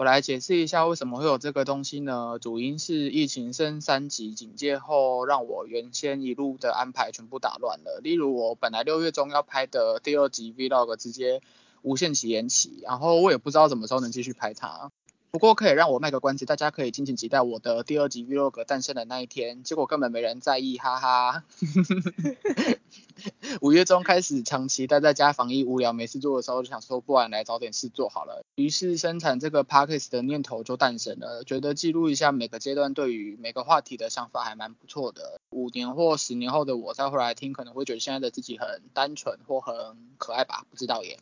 我来解释一下为什么会有这个东西呢？主因是疫情升三级警戒后，让我原先一路的安排全部打乱了。例如我本来六月中要拍的第二集 Vlog 直接无限期延期，然后我也不知道什么时候能继续拍它。不过可以让我卖个关子，大家可以敬请期待我的第二集 Vlog 诞生的那一天。结果根本没人在意，哈哈。五月中开始长期待在家防疫无聊没事做的时候，就想说不然来找点事做好了。于是生产这个 Podcast 的念头就诞生了，觉得记录一下每个阶段对于每个话题的想法还蛮不错的。五年或十年后的我再回来听，可能会觉得现在的自己很单纯或很可爱吧，不知道耶。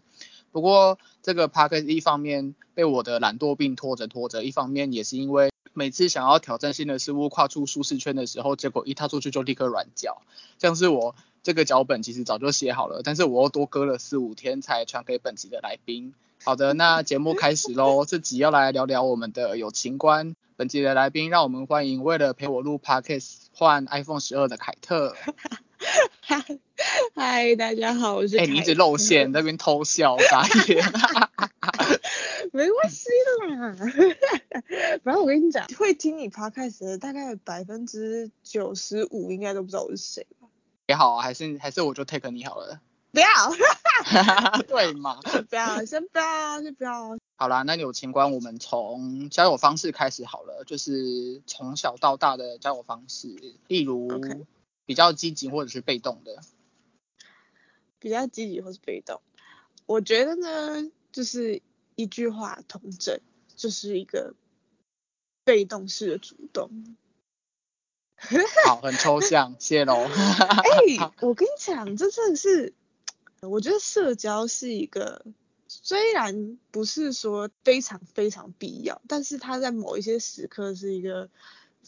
不过这个 p a r k 一方面被我的懒惰病拖着拖着，一方面也是因为每次想要挑战新的事物、跨出舒适圈的时候，结果一踏出去就立刻软脚。像是我这个脚本其实早就写好了，但是我又多搁了四五天才传给本集的来宾。好的，那节目开始喽，这集要来聊聊我们的友情观。本集的来宾，让我们欢迎为了陪我录 podcast 换 iPhone 十二的凯特。嗨，大家好，我是。哎，你一直露馅，那边偷笑，傻眼。没关系的嘛，反正我跟你讲，会听你 podcast 的大概百分之九十五应该都不知道我是谁吧？也好啊，还是还是我就 take 你好了。不要。对嘛？不要，先不要，先不要。好啦，那有情关，我们从交友方式开始好了，就是从小到大的交友方式，例如比较积极或者是被动的。比较积极或是被动，我觉得呢，就是一句话同整，就是一个被动式的主动。好，很抽象，谢喽。哎，我跟你讲，这真的是，我觉得社交是一个，虽然不是说非常非常必要，但是它在某一些时刻是一个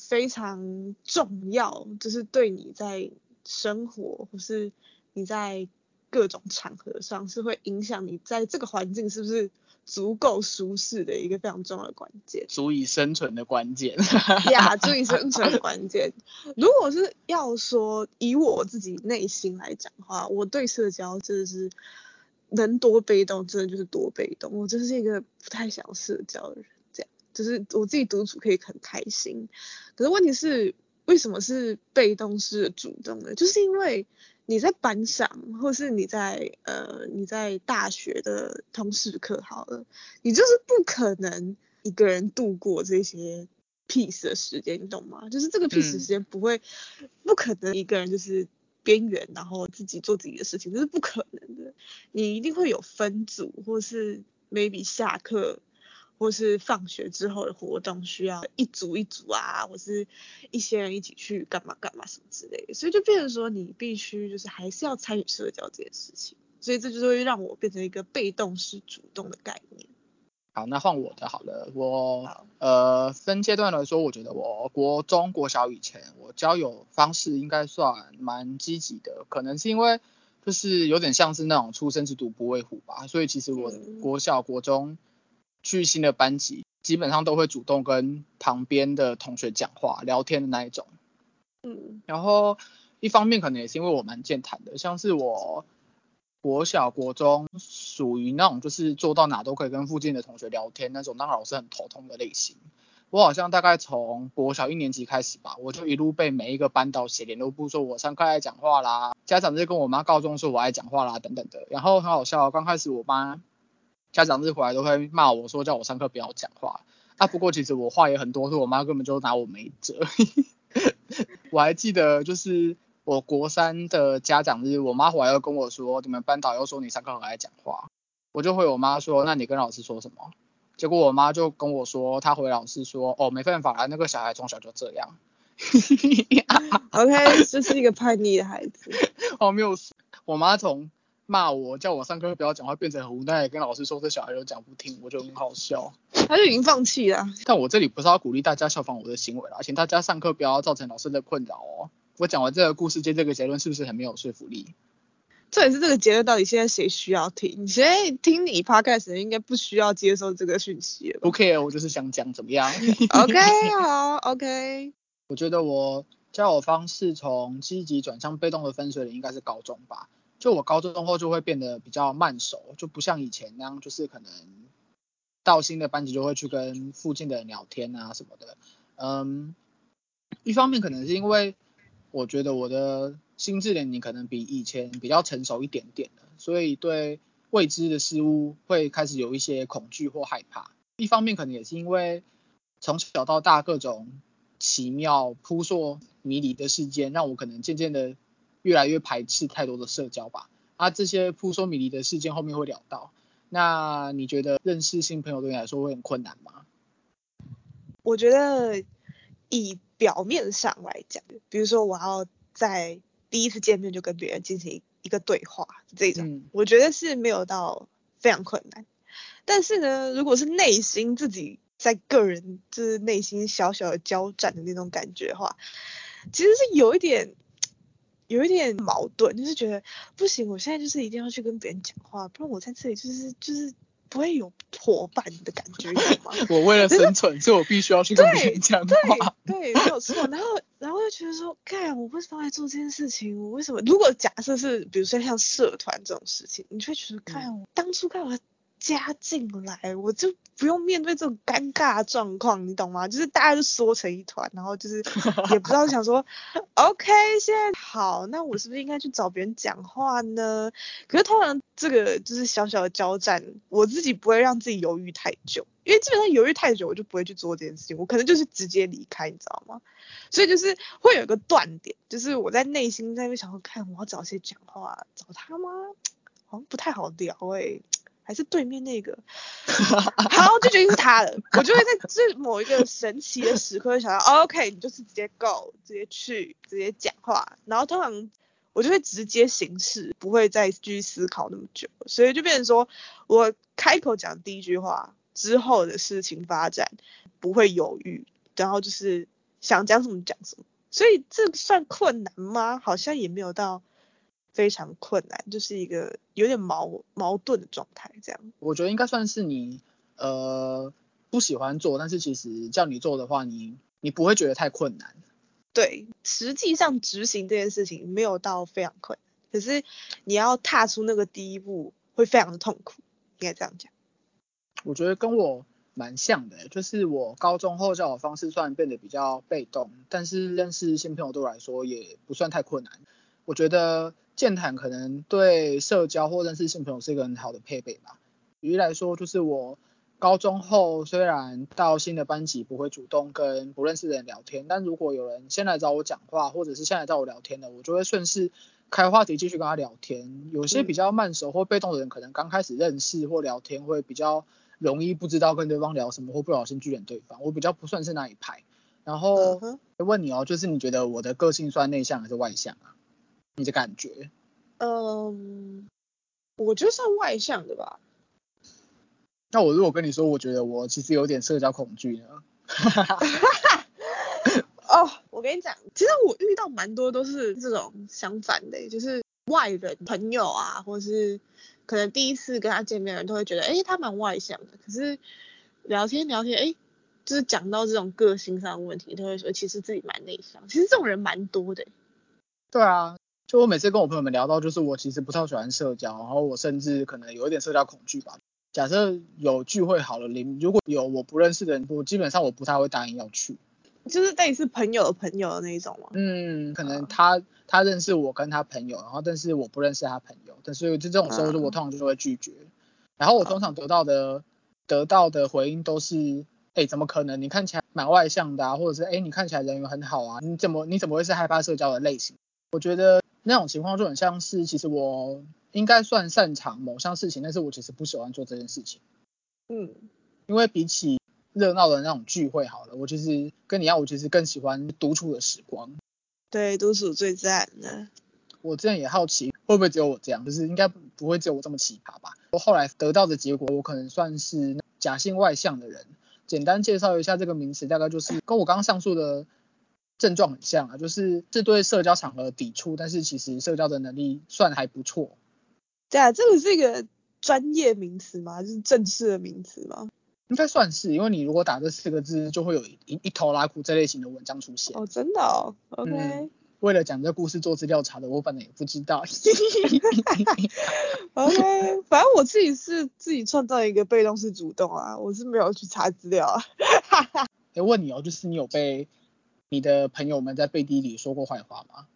非常重要，就是对你在生活或是你在。各种场合上是会影响你在这个环境是不是足够舒适的一个非常重要的关键，足以生存的关键。呀，足以生存的 关键。如果是要说以我自己内心来讲的话，我对社交真的是能多被动，真的就是多被动。我真是一个不太想社交的人，就是我自己独处可以很开心。可是问题是，为什么是被动式的主动呢？就是因为。你在班上，或是你在呃你在大学的通识课好了，你就是不可能一个人度过这些 peace 的时间，你懂吗？就是这个 peace 时间不会，不可能一个人就是边缘，然后自己做自己的事情，这是不可能的。你一定会有分组，或是 maybe 下课。或是放学之后的活动需要一组一组啊，或是一些人一起去干嘛干嘛什么之类的，所以就变成说你必须就是还是要参与社交这件事情，所以这就是会让我变成一个被动式主动的概念。好，那换我的好了，我呃分阶段来说，我觉得我国中国小以前我交友方式应该算蛮积极的，可能是因为就是有点像是那种出生之犊不畏虎吧，所以其实我国小国中。去新的班级，基本上都会主动跟旁边的同学讲话、聊天的那一种。嗯，然后一方面可能也是因为我蛮健谈的，像是我国小、国中属于那种就是坐到哪都可以跟附近的同学聊天那种，让老师很头痛的类型。我好像大概从国小一年级开始吧，我就一路被每一个班导写联络簿，说我上课爱讲话啦，家长就跟我妈告状说我爱讲话啦等等的。然后很好笑，刚开始我妈。家长日回来都会骂我说叫我上课不要讲话啊，不过其实我话也很多，所以我妈根本就拿我没辙。我还记得就是我国三的家长日，我妈回来又跟我说，你们班导又说你上课很爱讲话，我就回我妈说，那你跟老师说什么？结果我妈就跟我说，她回老师说，哦没办法啦，那个小孩从小就这样。OK，这是一个叛逆的孩子。哦没有，我妈从。骂我，叫我上课不要讲话，变成很无奈，跟老师说这小孩又讲不听，我就很好笑。他就已经放弃了。但我这里不是要鼓励大家效仿我的行为啦，请大家上课不要造成老师的困扰哦。我讲完这个故事，接这个结论是不是很没有说服力？这也是这个结论，到底现在谁需要听？现在听你 podcast 应该不需要接受这个讯息了。不 care，我就是想讲怎么样。OK，好，OK。我觉得我交友方式从积极转向被动的分水岭应该是高中吧。就我高中后就会变得比较慢熟，就不像以前那样，就是可能到新的班级就会去跟附近的人聊天啊什么的。嗯，一方面可能是因为我觉得我的心智年龄可能比以前比较成熟一点点了，所以对未知的事物会开始有一些恐惧或害怕。一方面可能也是因为从小到大各种奇妙扑朔迷离的事件，让我可能渐渐的越来越排斥太多的社交吧。啊，这些扑朔迷离的事件后面会聊到。那你觉得认识新朋友对你来说会很困难吗？我觉得以表面上来讲，比如说我要在第一次见面就跟别人进行一个对话，这种我觉得是没有到非常困难。但是呢，如果是内心自己在个人就是内心小小的交战的那种感觉的话，其实是有一点。有一点矛盾，就是觉得不行，我现在就是一定要去跟别人讲话，不然我在这里就是就是不会有伙伴的感觉，吗？我为了生存，所以我必须要去跟别人讲话。对，没有错。然后，然后又觉得说，干，我为什么来做这件事情？我为什么？如果假设是，比如说像社团这种事情，你就会觉得，看我当初干嘛？加进来，我就不用面对这种尴尬状况，你懂吗？就是大家就缩成一团，然后就是 也不知道想说，OK，现在好，那我是不是应该去找别人讲话呢？可是通常这个就是小小的交战，我自己不会让自己犹豫太久，因为基本上犹豫太久，我就不会去做这件事情，我可能就是直接离开，你知道吗？所以就是会有一个断点，就是我在内心在那想说，看我要找谁讲话，找他吗？好像不太好聊哎。还是对面那个，好，就决定是他了。我就会在这某一个神奇的时刻想到，OK，你就是直接 go，直接去，直接讲话。然后通常我就会直接行事，不会再继续思考那么久。所以就变成说我开口讲第一句话之后的事情发展不会犹豫，然后就是想讲什么讲什么。所以这算困难吗？好像也没有到。非常困难，就是一个有点矛矛盾的状态，这样。我觉得应该算是你呃不喜欢做，但是其实叫你做的话，你你不会觉得太困难。对，实际上执行这件事情没有到非常困难，可是你要踏出那个第一步会非常的痛苦，应该这样讲。我觉得跟我蛮像的，就是我高中后教的方式算变得比较被动，但是认识新朋友对我来说也不算太困难。我觉得。健谈可能对社交或认识新朋友是一个很好的配备吧。举例来说，就是我高中后虽然到新的班级不会主动跟不认识的人聊天，但如果有人先来找我讲话，或者是先来找我聊天的，我就会顺势开话题继续跟他聊天。有些比较慢熟或被动的人，可能刚开始认识或聊天会比较容易不知道跟对方聊什么，或不小心拒绝对方。我比较不算是那一派。然后问你哦，就是你觉得我的个性算内向还是外向啊？你的感觉？嗯，我觉得算外向的吧。那我如果跟你说，我觉得我其实有点社交恐惧呢？哦，我跟你讲，其实我遇到蛮多都是这种相反的，就是外人朋友啊，或是可能第一次跟他见面的人都会觉得，哎，他蛮外向的。可是聊天聊天，哎，就是讲到这种个性上的问题，都会说其实自己蛮内向。其实这种人蛮多的。对啊。就我每次跟我朋友们聊到，就是我其实不太喜欢社交，然后我甚至可能有一点社交恐惧吧。假设有聚会好了，零如果有我不认识的人，我基本上我不太会答应要去。就是类似朋友的朋友的那一种吗？嗯，可能他他认识我跟他朋友，然后但是我不认识他朋友，但是就这种时候，我通常就会拒绝。然后我通常得到的得到的回应都是，哎，怎么可能？你看起来蛮外向的啊，或者是哎，你看起来人缘很好啊，你怎么你怎么会是害怕社交的类型？我觉得。那种情况就很像是，其实我应该算擅长某项事情，但是我其实不喜欢做这件事情。嗯，因为比起热闹的那种聚会，好了，我其实跟你一样，我其实更喜欢独处的时光。对，独处最赞的。我之前也好奇，会不会只有我这样，就是应该不会只有我这么奇葩吧？我后来得到的结果，我可能算是假性外向的人。简单介绍一下这个名词，大概就是跟我刚刚上述的。症状很像啊，就是是对社交场合抵触，但是其实社交的能力算还不错。对啊，这个是一个专业名词吗？就是正式的名词吗？应该算是，因为你如果打这四个字，就会有一一头拉苦这类型的文章出现。哦，真的哦，OK。为了讲这故事做资料查的，我本来也不知道。OK，反正我自己是自己创造一个被动式主动啊，我是没有去查资料啊。哎，问你哦，就是你有被你的朋友们在背地里说过坏话吗？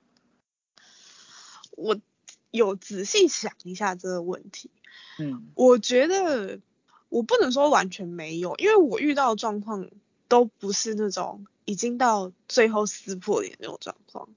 我有仔细想一下这个问题，嗯，我觉得我不能说完全没有，因为我遇到的状况都不是那种已经到最后撕破脸那种状况。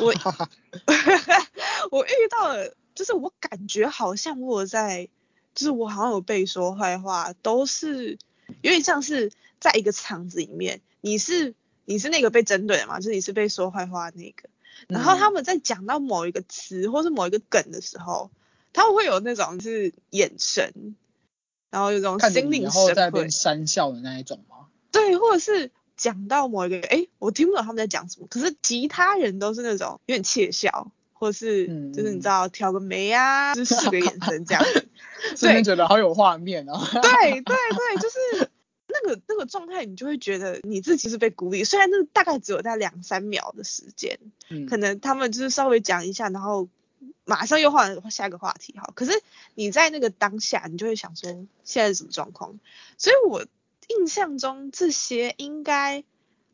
我 我遇到了，就是我感觉好像我在，就是我好像有被说坏话，都是有点像是在一个场子里面，你是你是那个被针对的嘛，就是你是被说坏话的那个，然后他们在讲到某一个词或是某一个梗的时候，他们会有那种是眼神，然后有种心领然后在那神会边，讪笑的那一种吗？对，或者是讲到某一个，哎，我听不懂他们在讲什么，可是其他人都是那种有点窃笑，或是嗯就是你知道挑个眉啊，就是使个眼神这样子。瞬间觉得好有画面哦。对对对，就是那个那个状态，你就会觉得你自己是被孤立。虽然那大概只有在两三秒的时间，嗯可能他们就是稍微讲一下，然后马上又换下一个话题，好。可是你在那个当下，你就会想说现在是什么状况？所以我印象中这些应该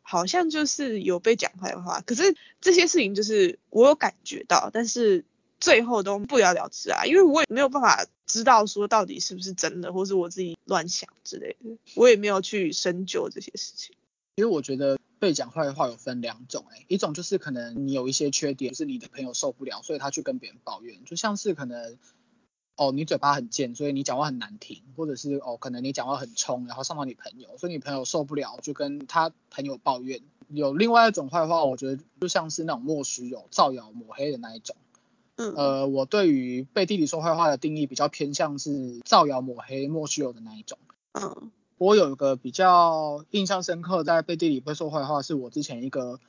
好像就是有被讲坏话，可是这些事情就是我有感觉到，但是最后都不了了之啊，因为我也没有办法知道说到底是不是真的，或是我自己乱想之类的，我也没有去深究这些事情。因为我觉得被讲坏话有分两种、欸，一种就是可能你有一些缺点，是你的朋友受不了，所以他去跟别人抱怨，就像是可能哦你嘴巴很贱，所以你讲话很难听，或者是哦可能你讲话很冲，然后伤到你朋友，所以你朋友受不了，就跟他朋友抱怨。有另外一种坏话，我觉得就像是那种莫须有、造谣抹黑的那一种。嗯，呃，我对于背地里说坏话的定义比较偏向是造谣抹黑、莫须有的那一种。嗯。我有一个比较印象深刻，在背地里会说坏话，是我之前一个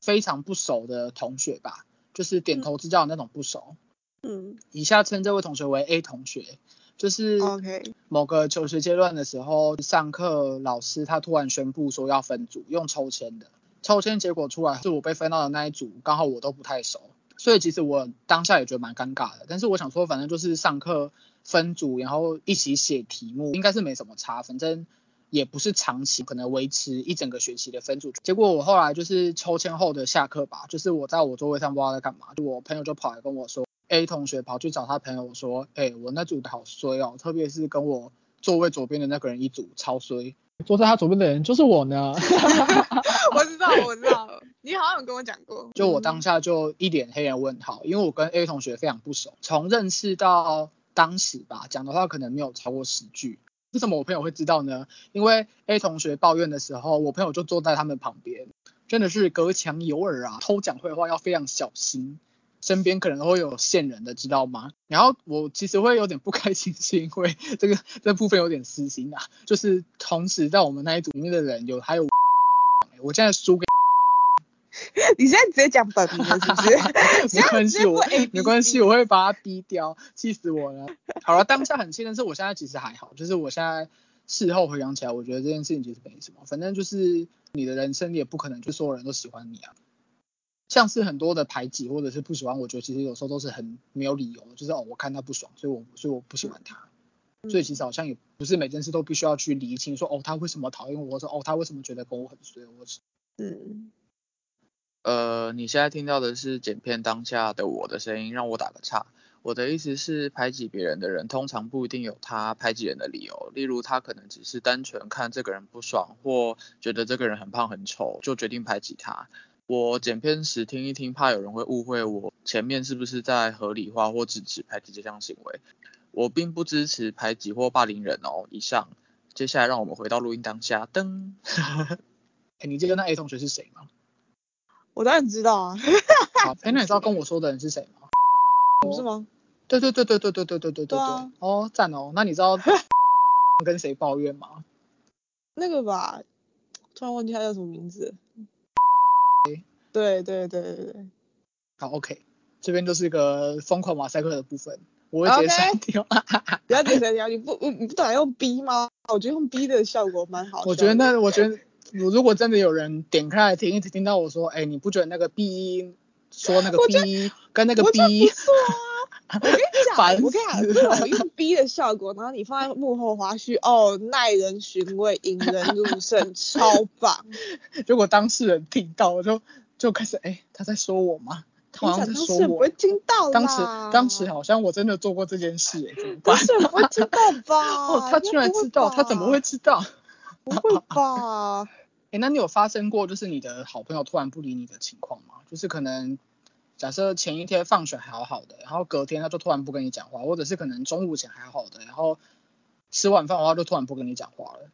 非常不熟的同学吧，就是点头之交的那种不熟。嗯。以下称这位同学为 A 同学，就是，OK，某个求学阶段的时候，上课老师他突然宣布说要分组，用抽签的，抽签结果出来是我被分到的那一组，刚好我都不太熟，所以其实我当下也觉得蛮尴尬的。但是我想说，反正就是上课分组，然后一起写题目，应该是没什么差，反正也不是长期，可能维持一整个学期的分组。结果我后来就是抽签后的下课吧，就是我在我座位上不知道在干嘛，就我朋友就跑来跟我说，A 同学跑去找他朋友说，哎、我那组的好衰哦，特别是跟我座位左边的那个人一组，超衰。坐在他左边的人就是我呢，我知道，我知道，你好像有跟我讲过。就我当下就一脸黑人问号，因为我跟 A 同学非常不熟，从认识到当时吧，讲的话可能没有超过十句。为什么我朋友会知道呢？因为 A 同学抱怨的时候，我朋友就坐在他们旁边，真的是隔墙有耳啊，偷讲会话要非常小心，身边可能会有线人的，知道吗？然后我其实会有点不开心，是因为 这个这部分有点私心啊，就是同时在我们那一组里面的人有还有，我现在输给。你现在直接讲本是不是？没关系，我没关系，我会把他逼掉，气死我了。好了，当下很气，但是我现在其实还好，就是我现在事后回想起来，我觉得这件事情其实没什么，反正就是你的人生，你也不可能就所有人都喜欢你啊。像是很多的排挤或者是不喜欢，我觉得其实有时候都是很没有理由的，就是哦，我看他不爽，所以我所以我不喜欢他。所以其实好像也不是每件事都必须要去厘清说哦，他为什么讨厌我，或者哦，他为什么觉得跟我很衰，我嗯，呃，你现在听到的是剪片当下的我的声音，让我打个岔。我的意思是，排挤别人的人通常不一定有他排挤人的理由，例如他可能只是单纯看这个人不爽，或觉得这个人很胖很丑，就决定排挤他。我剪片时听一听，怕有人会误会我前面是不是在合理化或制止排挤这项行为。我并不支持排挤或霸凌人哦。以上，接下来让我们回到录音当下。噔，哎，你记得那 A 同学是谁吗？我当然知道啊，好，哎，那你知道跟我说的人是谁吗？不是吗？对对对对对对对对对对对啊哦，赞哦。那你知道跟谁抱怨吗？那个吧，突然忘记他叫什么名字。对对对对对，好，OK，这边就是一个疯狂马赛克的部分，我会直接删掉。不要直接删掉，你不你你不打用 B 吗？我觉得用 B 的效果蛮好的。我觉得那，我觉得如如果真的有人点开来听，一直听到我说，哎，你不觉得那个 B 音说那个 B 跟那个 B，觉得不错啊。我跟你烦讲，我跟你讲，死这种用 B 的效果，然后你放在幕后花絮，哦，耐人寻味，引人入胜，超棒。如果当事人听到，我就就开始哎、他在说我吗？他好像在说我。听到啦。当时当时好像我真的做过这件事哎、怎么办？当事人不会知道吧？哦，他居然知道，他怎么会知道？不会吧？哎、那你有发生过就是你的好朋友突然不理你的情况吗？就是可能假设前一天放学还好好的，然后隔天他就突然不跟你讲话，或者是可能中午前还好好的，然后吃晚饭的话就突然不跟你讲话了。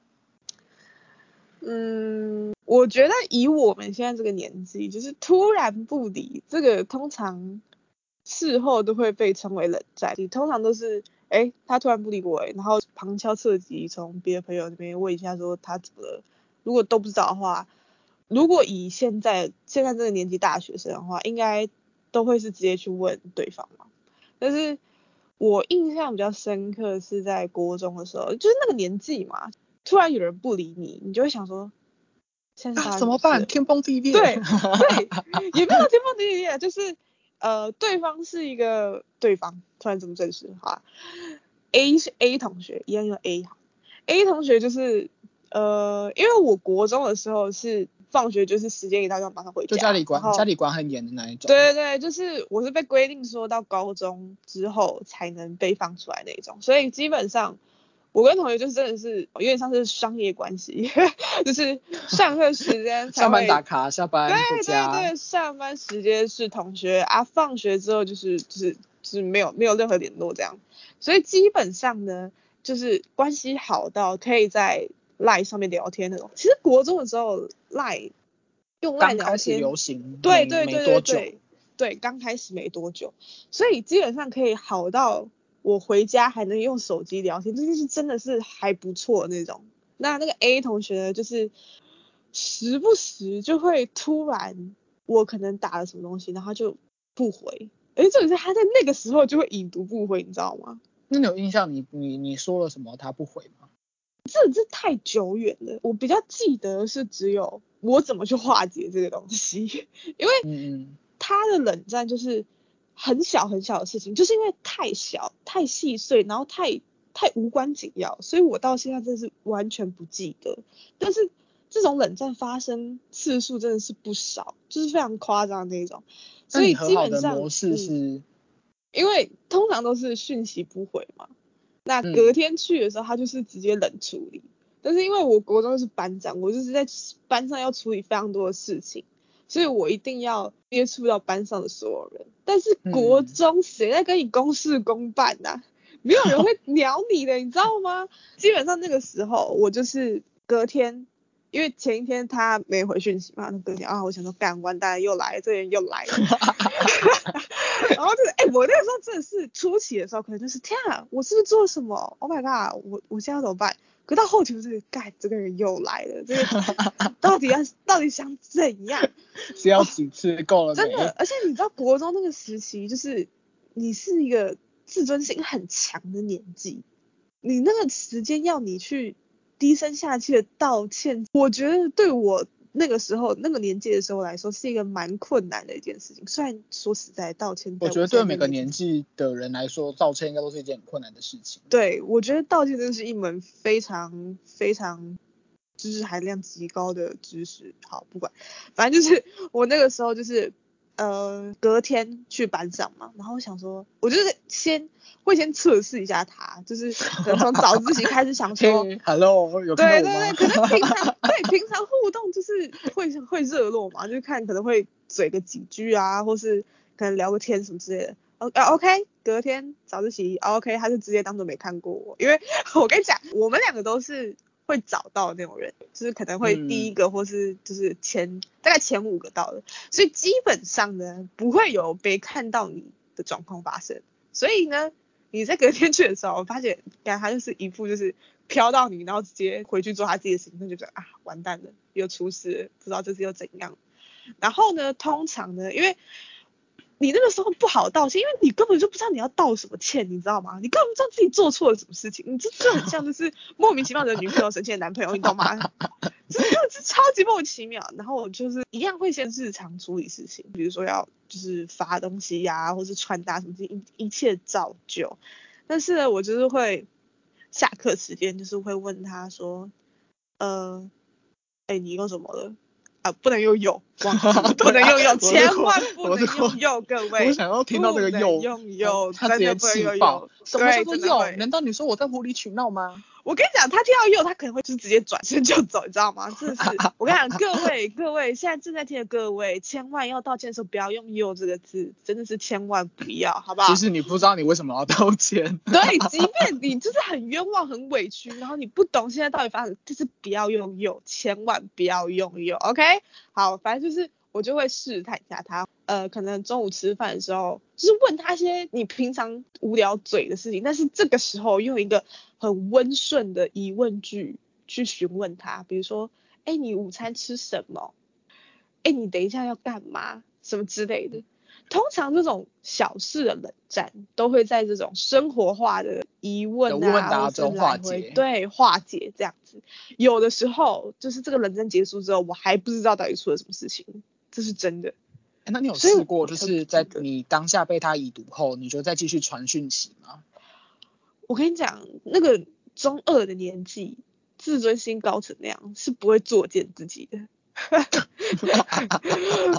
嗯，我觉得以我们现在这个年纪，就是突然不理，这个通常事后都会被称为冷战。你通常都是，哎，他突然不理我，诶然后旁敲侧击从别的朋友那边问一下说他怎么了。如果都不知道的话，如果以现在现在这个年纪大学生的话，应该都会是直接去问对方嘛。但是我印象比较深刻是在国中的时候，就是那个年纪嘛，突然有人不理你，你就会想说，现在怎么办？天崩地裂。对 对，也没有天崩地裂，就是呃，对方是一个对方，突然这么正式哈，A 是 A 同学，一样用 A 哈，A 同学就是呃，因为我国中的时候是放学就是时间一到就要马上回家，就家里管家里管很严的那一种。对对对，就是我是被规定说到高中之后才能被放出来那一种，所以基本上我跟同学就是真的是有点像是商业关系，就是上课时间上班打卡，下班对。对对，上班时间是同学啊，放学之后就是就是就是没有没有任何联络这样，所以基本上呢，就是关系好到可以在 Line 上面聊天那种。其实国中的时候 Line 用 Line 聊天，流行，对对对多久。对对，对，刚开始没多久，所以基本上可以好到我回家还能用手机聊天，这件事真的是还不错那种。那那个 A 同学呢，就是时不时就会突然我可能打了什么东西，然后就不回，而且重点是他在那个时候就会已读不回，你知道吗？那你有印象你你你说了什么他不回吗？这这太久远了，我比较记得是只有我怎么去化解这个东西，因为。他的冷战就是很小很小的事情，就是因为太小、太细碎，然后太太无关紧要，所以我到现在真的是完全不记得。但是这种冷战发生次数真的是不少，就是非常夸张的那种。所以基本上，的模式嗯是，因为通常都是讯息不回嘛，那嗯隔天去的时候，他就是直接冷处理。但是因为我国中是班长，我就是在班上要处理非常多的事情，所以我一定要接触到班上的所有人。但是国嗯中谁在跟你公事公办呐、没有人会 鸟你的，你知道吗？基本上那个时候，我就是隔天，因为前一天他没回讯息嘛，那隔天啊，我想说干完蛋了又来，这人又来了。然后就是，哎、我那个时候真的是初期的时候，可能就是天啊，我是不是做了什么？Oh my god，我我现在要怎么办？可到后期就是，盖这个人又来了，这个到底要到底想怎样？是要几次够了没？真的，而且你知道国中那个时期，就是你是一个自尊心很强的年纪，你那个时间要你去低声下气的道歉，我觉得对我那个时候那个年纪的时候来说，是一个蛮困难的一件事情。虽然说实在，道歉，我觉得对每个年纪的人来说，道歉应该都是一件很困难的事情。对，我觉得道歉真的是一门非常非常知识含量极高的知识。好，不管，反正就是我那个时候就是呃隔天去班上嘛，然后我想说，我就是先会先测试一下他，就是可能从早自习开始想说。嘿，Hello，有？对对对，可能平常 对平常互动就是会会热络嘛，就是看可能会嘴个几句啊，或是可能聊个天什么之类的。O 啊 OK，隔天早自习、啊 OK，他就直接当做没看过我，因为 我跟你讲，我们两个都是会找到那种人，就是可能会第一个或是就是前、大概前五个到的，所以基本上呢不会有被看到你的状况发生。所以呢，你在隔天去的时候，我发现，感他就是一副就是飘到你，然后直接回去做他自己的事情，那就觉得啊，完蛋了，又出事了，不知道这次又怎样。然后呢，通常呢，因为你那个时候不好道歉，因为你根本就不知道你要道什么歉，你知道吗？你根本不知道自己做错了什么事情，你这这很像就是莫名其妙的女朋友生气的男朋友，你懂吗？这这超级莫名其妙。然后我就是一样会先日常处理事情，比如说要就是发东西呀、或是传达什么一一切照旧。但是，我就是会下课时间就是会问他说，呃，哎，你用什么了？啊，不能用右，忘记了不能用有，千万不能用有，各位。我想要听到这个用有他直接气爆。什么叫做右？对真的会难道你说我在无理取闹吗？我跟你讲，他听到右，他可能会就是直接转身就走，你知道吗？真的是，我跟你讲，各位各位，现在正在听的各位，千万要道歉的时候不要用“右”这个字，真的是千万不要，好不好其？实你不知道你为什么要道歉。对，即便你就是很冤枉、很委屈，然后你不懂现在到底发生，就是不要用“右”，千万不要用“右 ”，OK？好，反正就是我就会试探一下他，呃，可能中午吃饭的时候，就是问他一些你平常无聊嘴的事情，但是这个时候用一个很温顺的疑问句去询问他，比如说，哎，你午餐吃什么？哎，你等一下要干嘛？什么之类的。通常这种小事的冷战，都会在这种生活化的疑问的问啊，答中化解对，化解这样子。有的时候就是这个冷战结束之后，我还不知道到底出了什么事情，这是真的。诶那你有试过，就是在你当下被他已读后，你就再继续传讯息吗？我跟你讲，那个中二的年纪，自尊心高成那样，是不会作践自己的。我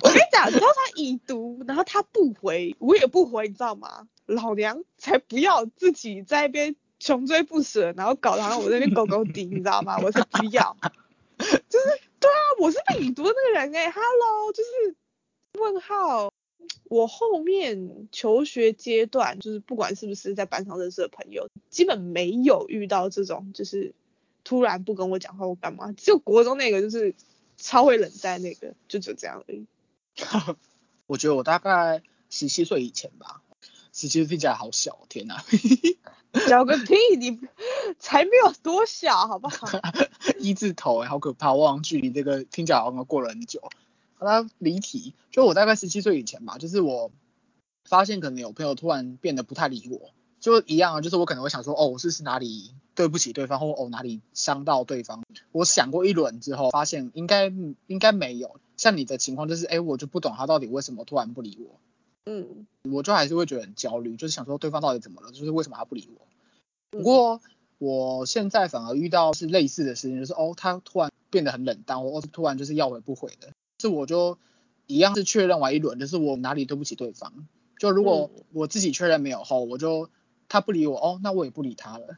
跟你讲，只要他已读，然后他不回，我也不回，你知道吗？老娘才不要自己在一边穷追不舍，然后搞得好像我在那边狗狗滴，你知道吗？我才不要。就是对啊，我是被已读的那个人哎、h e l l o 就是问号。我后面求学阶段，就是不管是不是在班上认识的朋友，基本没有遇到这种就是突然不跟我讲话或干嘛，只有国中那个就是超会冷战那个，就只有这样而已。我觉得我大概十七岁以前吧，十七岁听起来好小，天哪！小个屁，你才没有多小，好不好？一字头哎，好可怕！我好像距离这个听起来好像过了很久。好啦，离题，就我大概十七岁以前吧，就是我发现可能有朋友突然变得不太理我，就一样啊，就是我可能会想说，哦，我是不是哪里对不起对方，或哦哪里伤到对方？我想过一轮之后，发现应该应该没有。像你的情况就是，哎，我就不懂他到底为什么突然不理我，嗯我就还是会觉得很焦虑，就是想说对方到底怎么了，就是为什么他不理我？嗯不过我现在反而遇到是类似的事情，就是哦，他突然变得很冷淡，或是突然就是要回不回的，是我就一样是确认完一轮，就是我哪里对不起对方。就如果嗯我自己确认没有后，我就他不理我，哦，那我也不理他了。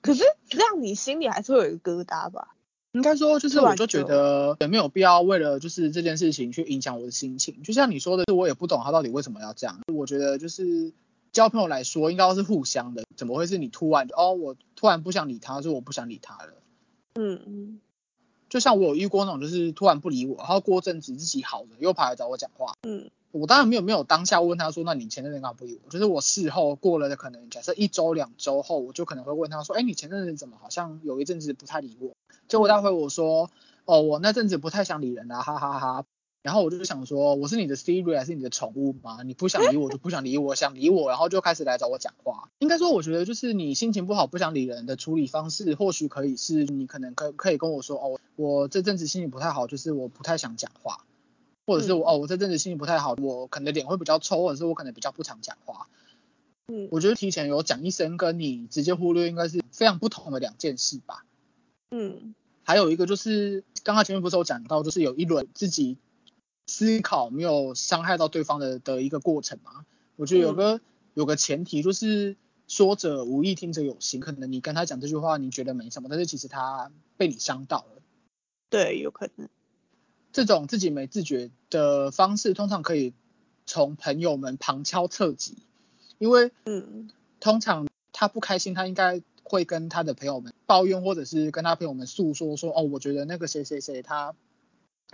可是让你心里还是会有一个疙瘩吧？应该说，就是我就觉得也没有必要为了就是这件事情去影响我的心情。就像你说的，我也不懂他到底为什么要这样。我觉得就是交朋友来说，应该是互相的，怎么会是你突然哦，我突然不想理他，所以我不想理他了。嗯嗯就像我有遇过那种，就是突然不理我，然后过阵子自己好了，又跑来找我讲话。嗯我当然没有没有当下问他说，那你前阵子干嘛不理我？就是我事后过了的可能假设一周两周后，我就可能会问他说，哎，你前阵子怎么好像有一阵子不太理我？结果他回我说，哦，我那阵子不太想理人啊，哈哈哈哈。然后我就想说，我是你的 Siri 还是你的宠物吗？你不想理我就不想理我，想理我然后就开始来找我讲话。应该说，我觉得就是你心情不好不想理人的处理方式，或许可以是你可能可可以跟我说，哦，我这阵子心情不太好，就是我不太想讲话。或者是我、嗯哦，我这阵子心情不太好，我可能脸会比较臭，或者是我可能比较不常讲话。嗯我觉得提前有讲一声，跟你直接忽略应该是非常不同的两件事吧。嗯还有一个就是刚刚前面不是有讲到，就是有一轮自己思考没有伤害到对方的的一个过程嘛。我觉得有个、有个前提就是说者无意，听者有心。可能你跟他讲这句话，你觉得没什么，但是其实他被你伤到了。对，有可能。这种自己没自觉的方式，通常可以从朋友们旁敲侧击，因为嗯通常他不开心，他应该会跟他的朋友们抱怨，或者是跟他朋友们诉说说，哦，我觉得那个谁谁谁他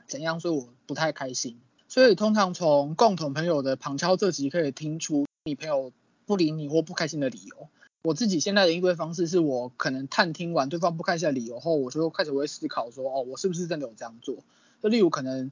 怎样，所以我不太开心。所以通常从共同朋友的旁敲侧击可以听出你朋友不理你或不开心的理由。我自己现在的应对方式是我可能探听完对方不开心的理由后，我就开始会思考说，哦，我是不是真的有这样做？就例如可能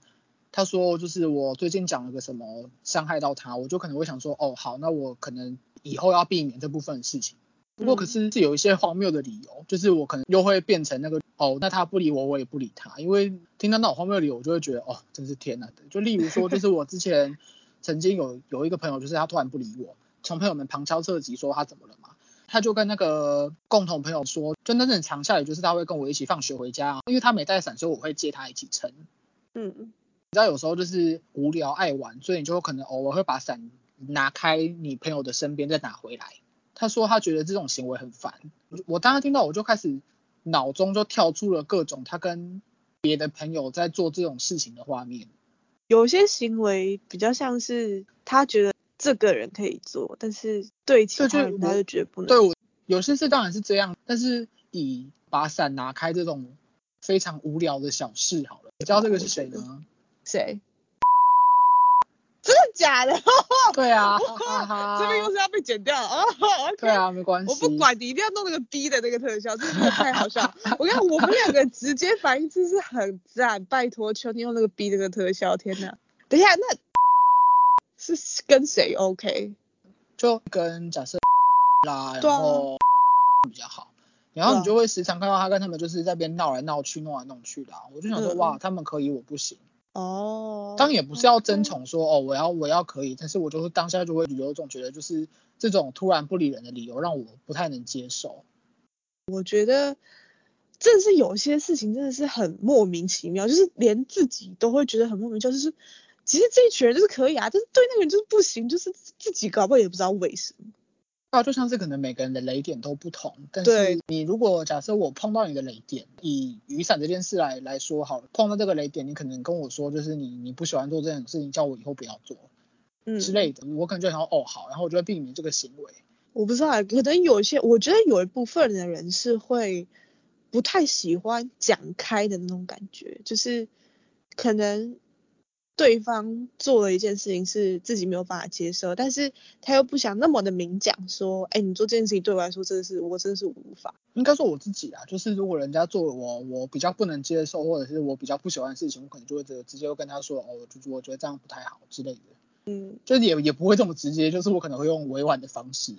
他说就是我最近讲了个什么伤害到他，我就可能会想说，哦，好，那我可能以后要避免这部分的事情。不过可是是有一些荒谬的理由，就是我可能又会变成那个哦，那他不理我，我也不理他，因为听到那种荒谬的理由，我就会觉得哦，真是天呐的。就例如说，就是我之前 曾经有有一个朋友，就是他突然不理我，从朋友们旁敲侧击说他怎么了嘛，他就跟那个共同朋友说，就那阵长下来，就是他会跟我一起放学回家，因为他没带伞，所以我会接他一起撑。嗯，你知道有时候就是无聊爱玩，所以你就可能偶尔会把伞拿开你朋友的身边再拿回来。他说他觉得这种行为很烦，我当时听到我就开始脑中就跳出了各种他跟别的朋友在做这种事情的画面。有些行为比较像是他觉得这个人可以做，但是对其他人他就觉得不能。对我有些事当然是这样，但是以把伞拿开这种非常无聊的小事好了，你知道这个是谁吗？谁？真的假的？对啊，这边又是要被剪掉哦。对啊，没关系。我不管你一定要弄那个 B 的那个特效，真的太好笑。我看我们两个直接反应真是很赞，拜托求你用那个 B 那个特效，天哪！等一下，那是跟谁？OK？就跟假设啦，然后比较好，然后你就会时常看到他跟他们就是在边闹来闹去，弄来弄去的。我就想说，哇，他们可以，我不行。哦，当然也不是要争宠说哦，我要我要可以，但是我就是当下就会有种觉得就是这种突然不理人的理由让我不太能接受。我觉得真的是有些事情真的是很莫名其妙，就是连自己都会觉得很莫名其妙，就是其实这一群人就是可以啊，但是对那个人就是不行，就是自己搞不好也不知道为什么。啊，就像是可能每个人的雷点都不同，但是你如果假设我碰到你的雷点，以雨伞这件事来来说好了，碰到这个雷点，你可能跟我说就是你你不喜欢做这种事情，叫我以后不要做，嗯之类的，我可能就想哦好，然后我就会避免这个行为。我不知道，可能有些，我觉得有一部分的人是会不太喜欢讲开的那种感觉，就是可能。对方做了一件事情是自己没有办法接受，但是他又不想那么的明讲说，哎，你做这件事情对我来说真的是我真的是无法。应该说我自己啊，就是如果人家做了我我比较不能接受，或者是我比较不喜欢的事情，我可能就会直直接会跟他说，哦，就是我觉得这样不太好之类的。嗯，就是也也不会这么直接，就是我可能会用委婉的方式。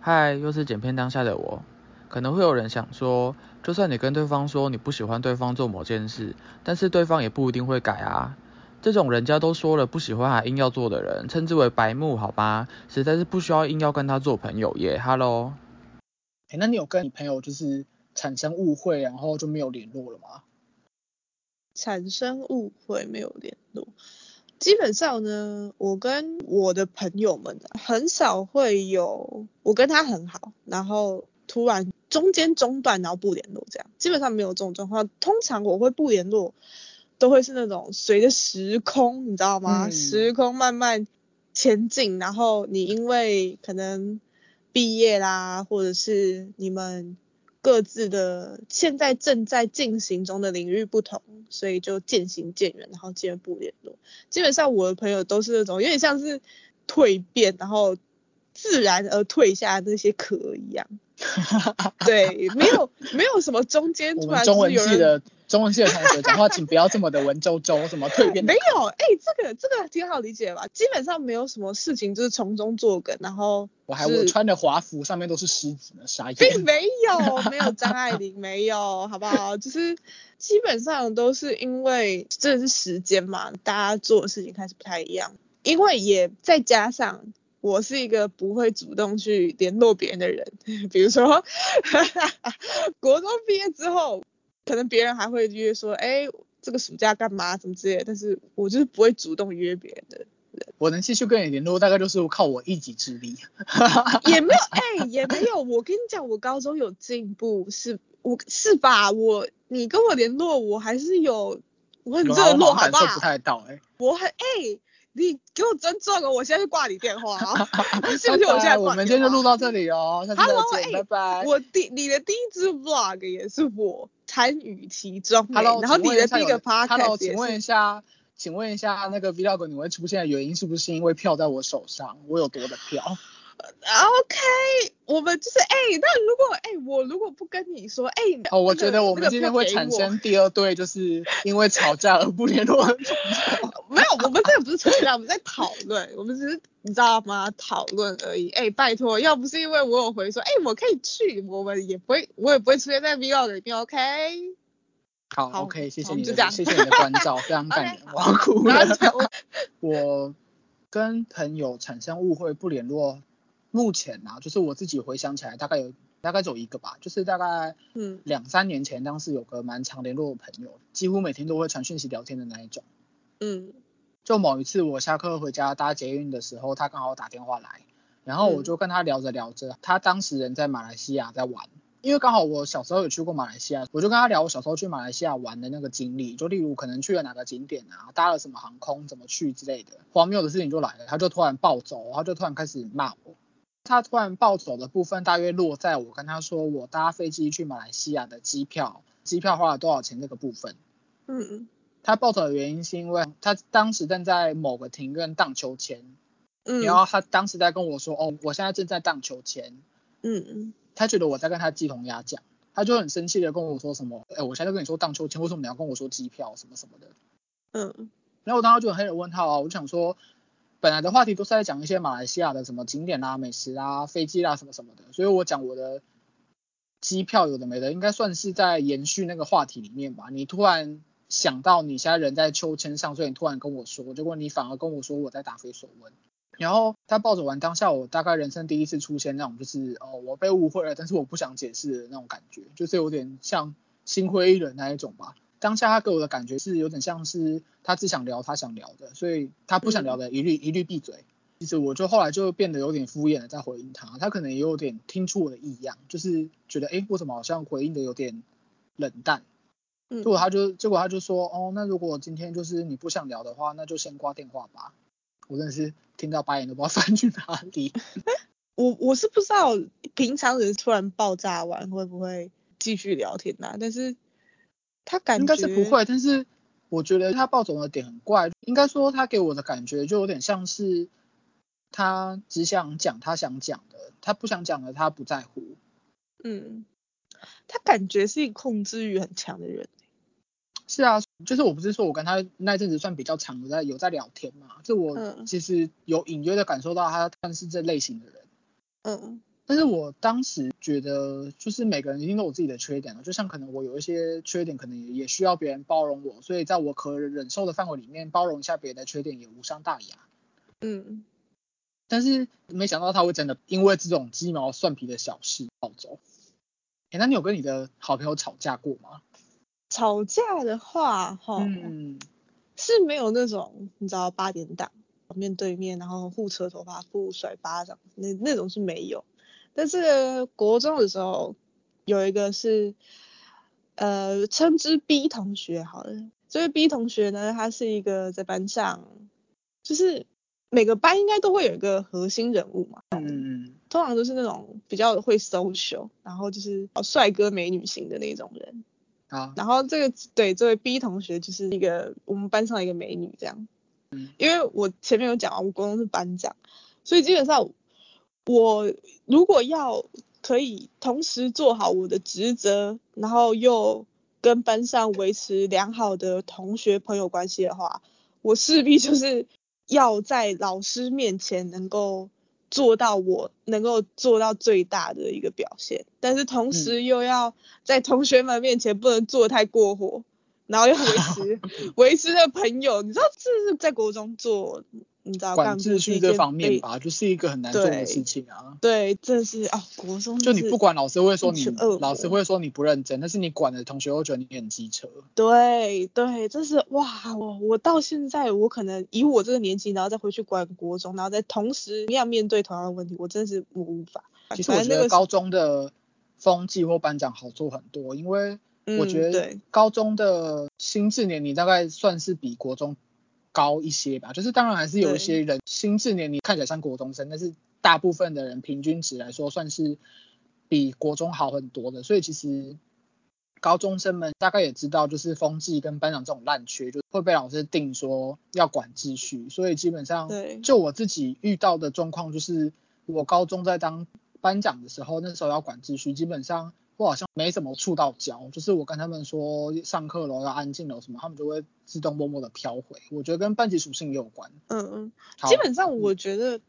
嗨，又是剪片当下的我，可能会有人想说，就算你跟对方说你不喜欢对方做某件事，但是对方也不一定会改啊。这种人家都说了不喜欢还硬要做的人，称之为白目，好吧？实在是不需要硬要跟他做朋友耶。Hello，哎，那你有跟你朋友就是产生误会，然后就没有联络了吗？产生误会没有联络，基本上呢，我跟我的朋友们很少会有我跟他很好，然后突然中间中断，然后不联络这样，基本上没有这种状况。通常我会不联络。都会是那种随着时空，你知道吗？时空慢慢前进，然后你因为可能毕业啦，或者是你们各自的现在正在进行中的领域不同，所以就渐行渐远，然后渐不联络。基本上我的朋友都是那种有点像是蜕变，然后自然而退下那些壳一样。对，没有没有什么中间突然中文系的中文系的同学 讲话，请不要这么的文绉绉，什么蜕变。没有，哎，这个这个挺好理解吧？基本上没有什么事情就是从中作梗，然后我还我穿的华服上面都是狮子呢，傻眼。并没有，没有张爱玲，没有，好不好？就是基本上都是因为真的是时间嘛，大家做的事情开始不太一样，因为也再加上。我是一个不会主动去联络别人的人，比如说，国中毕业之后，可能别人还会约说，哎，这个暑假干嘛，什么之类的，但是我就是不会主动约别人的人。我能继续跟你联络，大概就是靠我一己之力。也没有，哎，也没有。我跟你讲，我高中有进步，是我是吧？我你跟我联络，我还是有，我很热络，好吧？不太到，哎，我很哎。你给我尊重哦！我现在就挂你电话啊！你信不信我现在挂？我们今天就录到这里哦。Hello，拜拜。我第你的第一支 vlog 也是我参与其中。Hello，然后你的第一个 podcast Hello，请问一下，请问一下那个 vlog 你会出现的原因是不是因为票在我手上？我有多的票？OK，我们就是哎、那如果哎、我如果不跟你说，哎、哦，我觉得我们今天会产生第二对，就是因为吵架而不联络。没有，我们这个不是吵架，我们在讨论，我们只是你知道吗？讨论而已。哎、拜托，要不是因为我有回说，哎、我可以去，我们也不会，我也不会出现在 vlog 里面，OK？好好 o k 谢谢你的，就这样谢谢你的关照，非常感 OK，人，好我要哭了。我跟朋友产生误会不联络，目前啊，就是我自己回想起来，大概有大概只有一个吧，就是大概嗯两三年前，当时有个蛮常联络的朋友，几乎每天都会传讯息聊天的那一种。嗯就某一次我下课回家搭捷运的时候，他刚好打电话来，然后我就跟他聊着聊着，他当时人在马来西亚在玩，因为刚好我小时候有去过马来西亚，我就跟他聊我小时候去马来西亚玩的那个经历，就例如可能去了哪个景点啊，搭了什么航空，怎么去之类的。荒谬的事情就来了，他就突然暴走，他就突然开始骂我。他突然暴走的部分大约落在我跟他说我搭飞机去马来西亚的机票，机票花了多少钱这个部分。嗯。他暴走的原因是因为他当时正在某个庭院荡秋千，嗯，然后他当时在跟我说，哦，我现在正在荡秋千，嗯嗯。他觉得我在跟他鸡同鸭讲，他就很生气的跟我说什么，哎，我现在跟你说荡秋千，为什么你要跟我说机票什么什么的？嗯。然后我当时就很黑人问号啊，我就想说，本来的话题都是在讲一些马来西亚的什么景点啦、美食啊、飞机啦什么什么的，所以我讲我的机票有的没的，应该算是在延续那个话题里面吧。你突然想到你现在人在秋千上，所以你突然跟我说，结果你反而跟我说我在答非所问。然后他抱着玩当下，我大概人生第一次出现那种就是哦我被误会了，但是我不想解释的那种感觉，就是有点像心灰意冷那一种吧。当下他给我的感觉是有点像是他只想聊他想聊的，所以他不想聊的一律、一律闭嘴。其实我就后来就变得有点敷衍的在回应他，他可能也有点听出我的异样，就是觉得诶为什么好像回应的有点冷淡。嗯，结果他就结果他就说哦那如果今天就是你不想聊的话，那就先挂电话吧。我真的是听到白眼都不知道翻去哪里。我我是不知道平常人突然爆炸完会不会继续聊天呐、但是他感觉应该是不会，但是我觉得他暴走的点很怪，应该说他给我的感觉就有点像是他只想讲他想讲的，他不想讲的他不在乎。嗯，他感觉是控制欲很强的人。是啊，就是我不是说我跟他那阵子算比较长的在有在聊天嘛，这我嗯其实有隐约的感受到他他是这类型的人。嗯但是我当时觉得，就是每个人一定都有自己的缺点了，就像可能我有一些缺点，可能也也需要别人包容我，所以在我可忍受的范围里面，包容一下别人的缺点也无伤大雅。嗯，但是没想到他会真的因为这种鸡毛蒜皮的小事暴走。哎，那你有跟你的好朋友吵架过吗？吵架的话，哈，嗯，是没有那种你知道八点档面对面，然后互扯头发、互甩巴掌，那那种是没有。但是国中的时候有一个是，呃，称之 B 同学好了。这位 B 同学呢，他是一个在班上，就是每个班应该都会有一个核心人物嘛，嗯通常都是那种比较会 social，然后就是帅哥美女型的那种人。啊，然后这个对这位 B 同学就是一个我们班上的一个美女这样，嗯因为我前面有讲啊，我国中是班长，所以基本上我如果要可以同时做好我的职责，然后又跟班上维持良好的同学朋友关系的话，我势必就是要在老师面前能够做到我能够做到最大的一个表现，但是同时又要在同学们面前不能做太过火，然后又维持 维持的朋友，你知道这是在国中做，你知道管秩序这方面吧，就是一个很难做的事情啊。对，这是啊，国中就你不管老师会说你老师魔会说你不认真，但是你管的同学会觉得你很机车。对对，这是哇，我我到现在我可能以我这个年纪，然后再回去管国中，然后再同时要面对同样的问题，我真是我无法。其实我觉得高中的风纪或班长好做很多，因为我嗯觉得高中的心智年龄大概算是比国中高一些吧。就是当然还是有一些人心智年龄看起来像国中生，但是大部分的人平均值来说算是比国中好很多的。所以其实高中生们大概也知道，就是风纪跟班长这种烂缺，就会被老师定说要管秩序。所以基本上对就我自己遇到的状况就是。我高中在当班长的时候，那时候要管秩序，基本上我好像没怎么触到脚，就是我跟他们说上课了要安静了什么，他们就会自动默默的飘回。我觉得跟班级属性也有关。嗯嗯，基本上我觉得，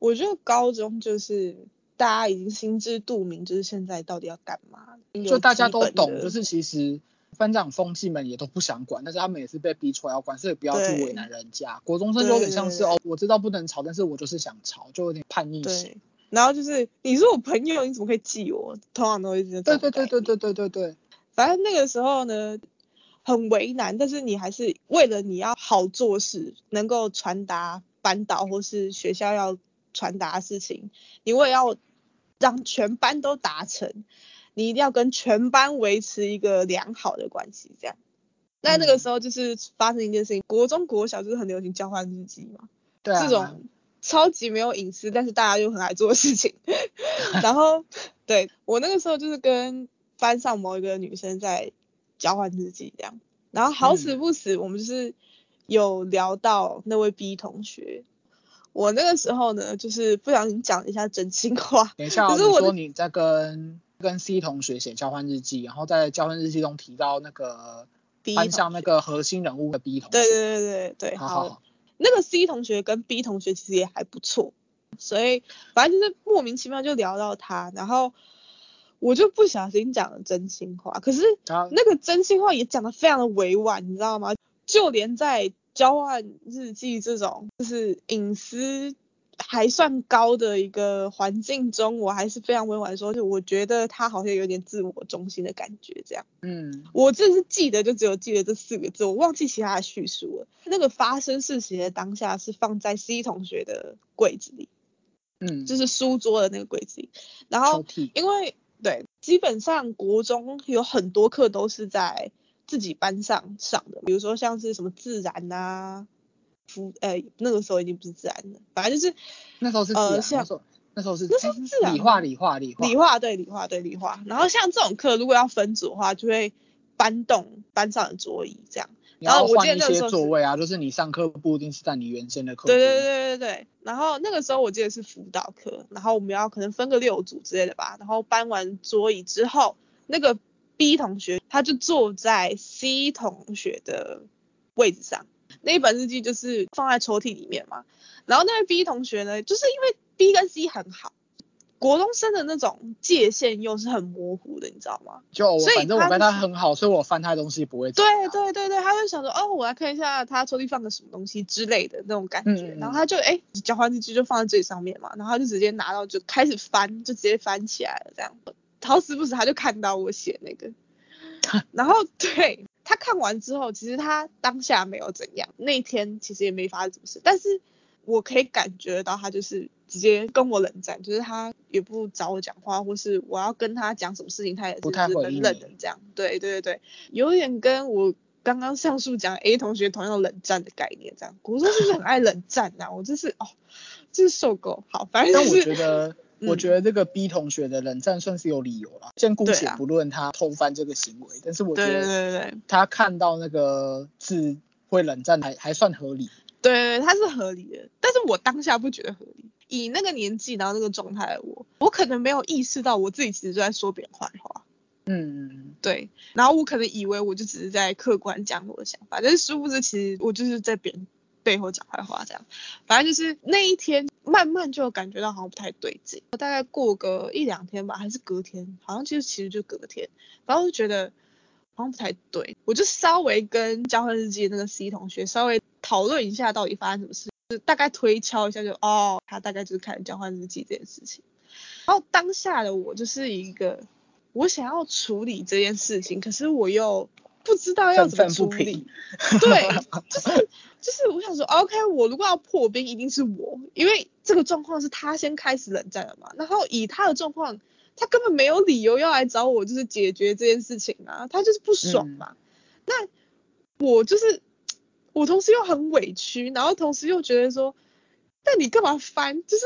我觉得高中就是大家已经心知肚明，就是现在到底要干嘛，就大家都懂，就是其实班长风气们也都不想管，但是他们也是被逼出来要管，所以不要去对为难人家。国中生就有点像是哦，我知道不能吵，但是我就是想吵，就有点叛逆型。对，然后就是你是我朋友，你怎么可以记我？通常都会是这对对对对对对对对，反正那个时候呢，很为难，但是你还是为了你要好做事，能够传达班导或是学校要传达事情，你为了要让全班都达成，你一定要跟全班维持一个良好的关系，这样。那那个嗯时候就是发生一件事情，国中国小就是很流行交换日记嘛，对啊，这种超级没有隐私，但是大家又很爱做的事情。然后，对我那个时候就是跟班上某一个女生在交换日记这样，然后好死嗯不死，我们就是有聊到那位 B 同学。我那个时候呢，就是不小心讲一下真心话，等一下、哦，你可是我的说你在跟跟 C 同学写交换日记，然后在交换日记中提到那个 B 班上那个核心人物的 B 同学，对对对对对，好。好好，那个 C 同学跟 B 同学其实也还不错，所以反正就是莫名其妙就聊到他，然后我就不小心讲了真心话，可是那个真心话也讲得非常的委婉，你知道吗？就连在交换日记这种就是隐私还算高的一个环境中，我还是非常委婉地说，就我觉得他好像有点自我中心的感觉，这样。嗯我这是记得就只有记得这四个字，我忘记其他的叙述了。那个发生事情的当下是放在 C 同学的柜子里，嗯，就是书桌的那个柜子里。然后，因为对，基本上国中有很多课都是在自己班上上的，比如说像是什么自然啊，辅呃那个时候已经不是自然了，反正就是那时候是呃像那时候那时候是那时候是自然理化理化理化理化对理化对理化。然后像这种课如果要分组的话，就会搬动班上的桌椅这样。然后我记要换一些得那个时候座位啊，就是你上课不一定是在你原先的课，对对对对对，然后那个时候我记得是辅导课，然后我们要可能分个六组之类的吧，然后搬完桌椅之后，那个 B 同学他就坐在 C 同学的位置上，那一本日记就是放在抽屉里面嘛，然后那位 B 同学呢，就是因为 B 跟 C 很好，国中生的那种界限又是很模糊的，你知道吗？就我反正我跟他很好，所以我翻他的东西不会怎对对对对，他就想说，哦，我来看一下他抽屉放个什么东西之类的那种感觉，然后他就哎，交换日记就放在最上面嘛，然后他就直接拿到就开始翻，就直接翻起来了这样。好死不死他就看到我写那个，然后对他看完之后，其实他当下没有怎样，那一天其实也没发生什么事，但是我可以感觉到他就是直接跟我冷战，就是他也不找我讲话，或是我要跟他讲什么事情，他也是冷冷的这样。对对对对，有点跟我刚刚上述讲 A 同学同样冷战的概念这样。国中是不是很爱冷战啊？我真是哦，真是受够。好，反正但我是觉得，我嗯觉得这个 B 同学的冷战算是有理由了。先姑且不论他偷翻这个行为，但是我觉对对得对对他看到那个字会冷战还还算合理。对，他是合理的，但是我当下不觉得合理。以那个年纪，然后那个状态的我，我可能没有意识到我自己其实就在说别人坏话。嗯，对，然后我可能以为我就只是在客观讲我的想法，但是殊不知其实我就是在别人背后讲坏话这样。反正就是那一天慢慢就感觉到好像不太对劲，大概过个一两天吧，还是隔天，好像其实其实就隔天，然后就觉得好像不太对，我就稍微跟交换日记那个 C 同学稍微讨论一下到底发生什么事，就大概推敲一下就哦，他大概就是看交换日记这件事情。然后当下的我就是一个我想要处理这件事情，可是我又不知道要怎么处理。对，就是就是我想说，OK，我如果要破冰，一定是我，因为这个状况是他先开始冷战了嘛。然后以他的状况，他根本没有理由要来找我，就是解决这件事情啊，他就是不爽嘛。那我就是我同时又很委屈，然后同时又觉得说，那你干嘛翻？就是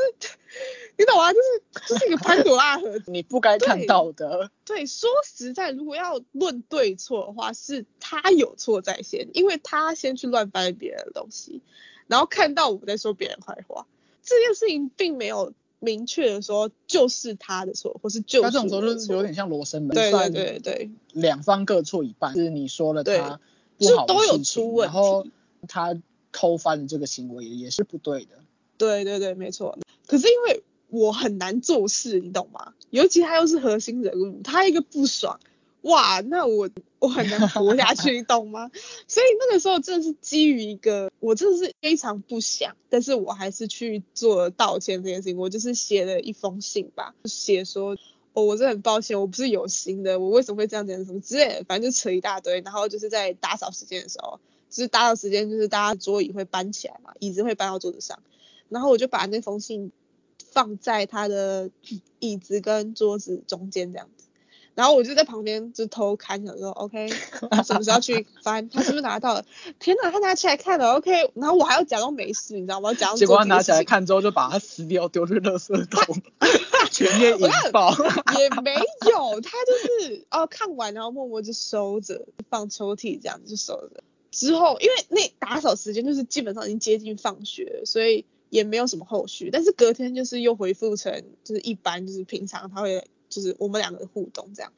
你懂吗？就是就是一个潘朵拉盒子。你不该看到的。对，说实在，如果要论对错的话，是他有错在先，因为他先去乱翻别人的东西，然后看到我在说别人坏话，这件事情并没有明确的说就是他的错，或是就是他这种时候有点像罗生门，对对对对两方各错一半，是你说了对他就不好的都有事情出问然后他偷翻的这个行为也是不对的。对对对，没错。可是因为我很难做事，你懂吗？尤其他又是核心人物，他一个不爽，哇，那我我很难活下去，你懂吗？所以那个时候真的是基于一个，我真的是非常不想，但是我还是去做道歉这件事情。我就是写了一封信吧，写说。哦，我真的很抱歉，我不是有心的，我为什么会这样子，什么之类，反正就扯一大堆。然后就是在打扫时间的时候，就是打扫时间，就是大家桌椅会搬起来嘛，椅子会搬到桌子上，然后我就把那封信放在他的椅子跟桌子中间这样子，然后我就在旁边就偷看，想说 OK，他什么时候去翻？他是不是拿到了？天哪，他拿起来看了 OK，然后我还要假装没事，你知道吗？假装结果他拿起来看之后就把它撕掉，丢去垃圾 桶，全面引爆。也没有，他就是哦看完然后默默就收着，放抽屉这样子就收着。之后因为那打扫时间就是基本上已经接近放学，所以也没有什么后续。但是隔天就是又恢复成就是一般就是平常他会就是我们两个的互动这样。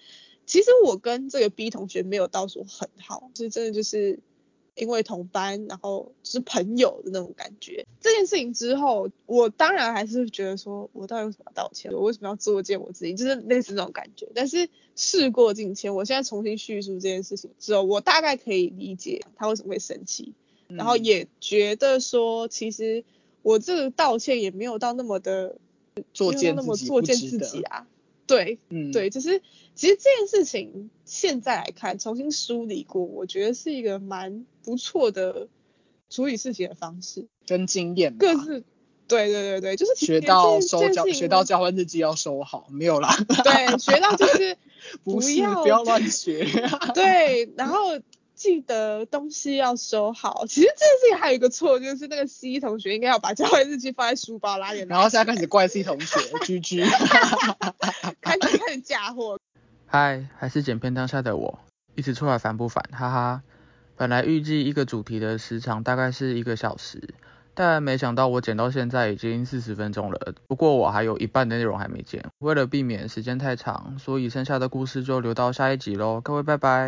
其实我跟这个 B 同学没有到说很好，就是真的就是因为同班，然后就是朋友的那种感觉。这件事情之后，我当然还是觉得说，我到底为什么要道歉？我为什么要作践我自己？就是类似那种感觉。但是事过境迁，我现在重新叙述这件事情之后，我大概可以理解他为什么会生气，然后也觉得说，其实我这个道歉也没有到那么的作没有那践自己么作践自己啊。对，嗯，对，就是其实这件事情现在来看，重新梳理过，我觉得是一个蛮不错的处理事情的方式。跟经验各自，对对对对，就是学到收学到交换日记要收好，没有啦，对，学到就是 不是要不要乱学。对，然后记得东西要收好。其实这件事情还有一个错，就是那个 C 同学应该要把交换日记放在书包拉链，然后现在开始怪 C 同学，居居。开始开始嫁祸。嗨，还是剪片当下的我，一直出来烦不烦？哈哈。本来预计一个主题的时长大概是一个小时，但没想到我剪到现在已经四十分钟了。不过我还有一半的内容还没剪，为了避免时间太长，所以剩下的故事就留到下一集喽。各位拜拜。